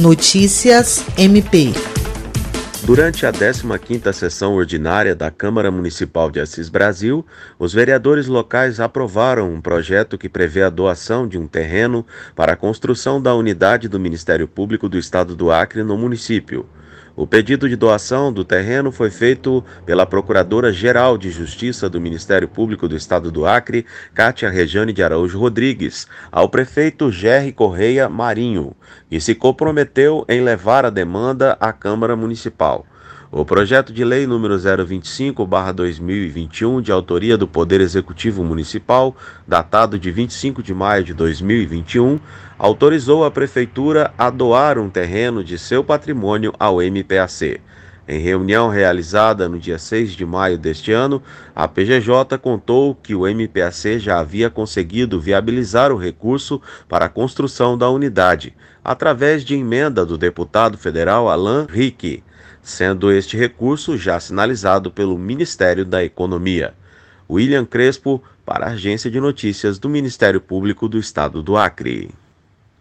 Notícias MP. Durante a 15ª sessão ordinária da Câmara Municipal de Assis Brasil, os vereadores locais aprovaram um projeto que prevê a doação de um terreno para a construção da unidade do Ministério Público do Estado do Acre no município. O pedido de doação do terreno foi feito pela Procuradora-Geral de Justiça do Ministério Público do Estado do Acre, Cátia Rejane de Araújo Rodrigues, ao prefeito Gerry Correia Marinho, que se comprometeu em levar a demanda à Câmara Municipal. O projeto de lei número 025/2021, de autoria do Poder Executivo Municipal, datado de 25 de maio de 2021, autorizou a prefeitura a doar um terreno de seu patrimônio ao MPAC. Em reunião realizada no dia 6 de maio deste ano, a PGJ contou que o MPAC já havia conseguido viabilizar o recurso para a construção da unidade, através de emenda do deputado federal Alain Rique sendo este recurso já sinalizado pelo Ministério da Economia. William Crespo, para a Agência de Notícias do Ministério Público do Estado do Acre.